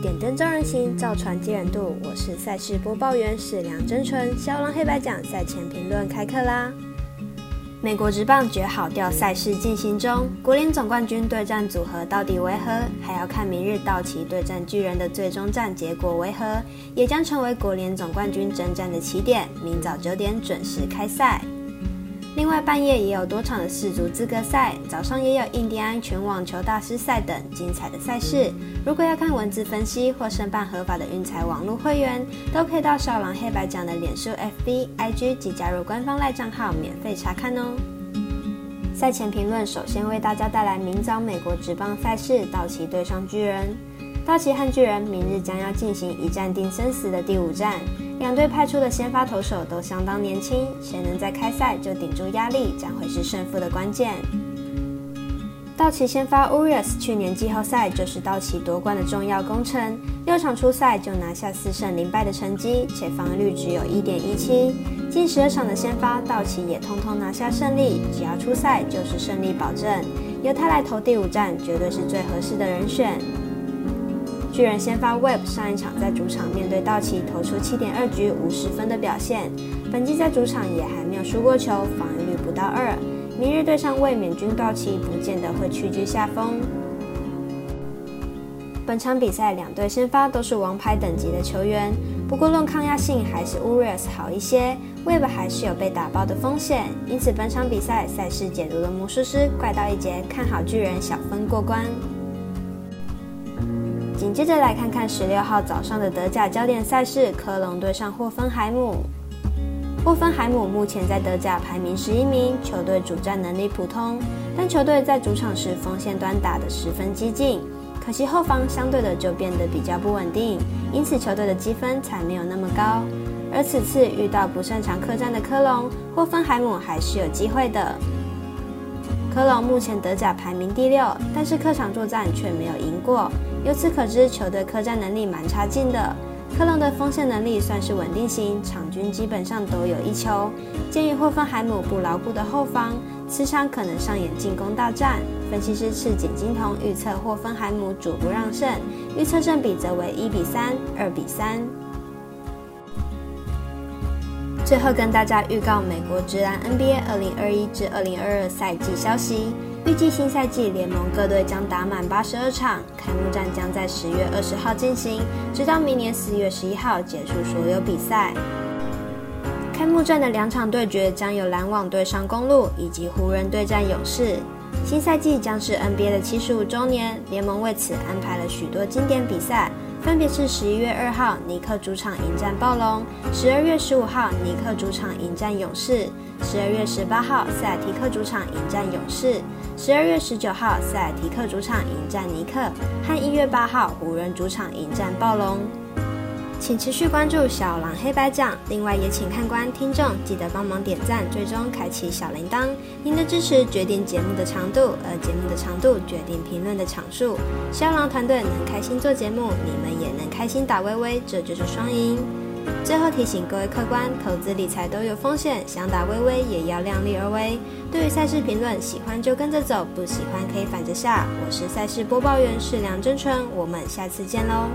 点灯照人行，造船接人度。我是赛事播报员史梁真纯。肖郎黑白奖赛前评论开课啦！美国职棒绝好调赛事进行中，国联总冠军对战组合到底为何？还要看明日道奇对战巨人的最终战结果为何，也将成为国联总冠军征战的起点。明早九点准时开赛。另外，半夜也有多场的世足资格赛，早上也有印第安全网球大师赛等精彩的赛事。如果要看文字分析或申办合法的运彩网络会员，都可以到少郎黑白奖的脸书、FB、IG 及加入官方赖账号免费查看哦。赛前评论，首先为大家带来明早美国职棒赛事，道奇对上巨人。道奇和巨人明日将要进行一战定生死的第五战。两队派出的先发投手都相当年轻，谁能在开赛就顶住压力，将会是胜负的关键。道奇先发 Urias 去年季后赛就是道奇夺冠的重要功臣，六场出赛就拿下四胜零败的成绩，且防御率只有一点一七。近十二场的先发，道奇也通通拿下胜利，只要出赛就是胜利保证。由他来投第五战，绝对是最合适的人选。巨人先发 Web 上一场在主场面对道奇投出七点二局五十分的表现，本季在主场也还没有输过球，防御率不到二。明日对上卫冕军道奇，不见得会屈居下风。本场比赛两队先发都是王牌等级的球员，不过论抗压性还是 Urias 好一些，Web 还是有被打爆的风险。因此本场比赛赛事解读的魔术师怪盗一杰看好巨人小分过关。接着来看看十六号早上的德甲焦点赛事，科隆对上霍芬海姆。霍芬海姆目前在德甲排名十一名，球队主战能力普通，但球队在主场时锋线端打得十分激进，可惜后方相对的就变得比较不稳定，因此球队的积分才没有那么高。而此次遇到不擅长客战的科隆，霍芬海姆还是有机会的。科隆目前德甲排名第六，但是客场作战却没有赢过。由此可知，球队客战能力蛮差劲的。科隆的锋线能力算是稳定型，场均基本上都有一球。鉴于霍芬海姆不牢固的后方，此场可能上演进攻大战。分析师赤井金童预测霍芬海姆主不让胜，预测胜比则为一比三、二比三。最后跟大家预告美国职篮 NBA 二零二一至二零二二赛季消息。预计新赛季联盟各队将打满八十二场，开幕战将在十月二十号进行，直到明年四月十一号结束所有比赛。开幕战的两场对决将有篮网对上公路，以及湖人对战勇士。新赛季将是 NBA 的七十五周年，联盟为此安排了许多经典比赛。分别是十一月二号尼克主场迎战暴龙，十二月十五号尼克主场迎战勇士，十二月十八号塞尔提克主场迎战勇士，十二月十九号塞尔提克主场迎战尼克，和一月八号湖人主场迎战暴龙。请持续关注小狼黑白奖，另外也请看官听众记得帮忙点赞、最终开启小铃铛。您的支持决定节目的长度，而节目的长度决定评论的场数。小狼团队能开心做节目，你们也能开心打微微，这就是双赢。最后提醒各位客官，投资理财都有风险，想打微微也要量力而为。对于赛事评论，喜欢就跟着走，不喜欢可以反着下。我是赛事播报员，是梁真纯，我们下次见喽。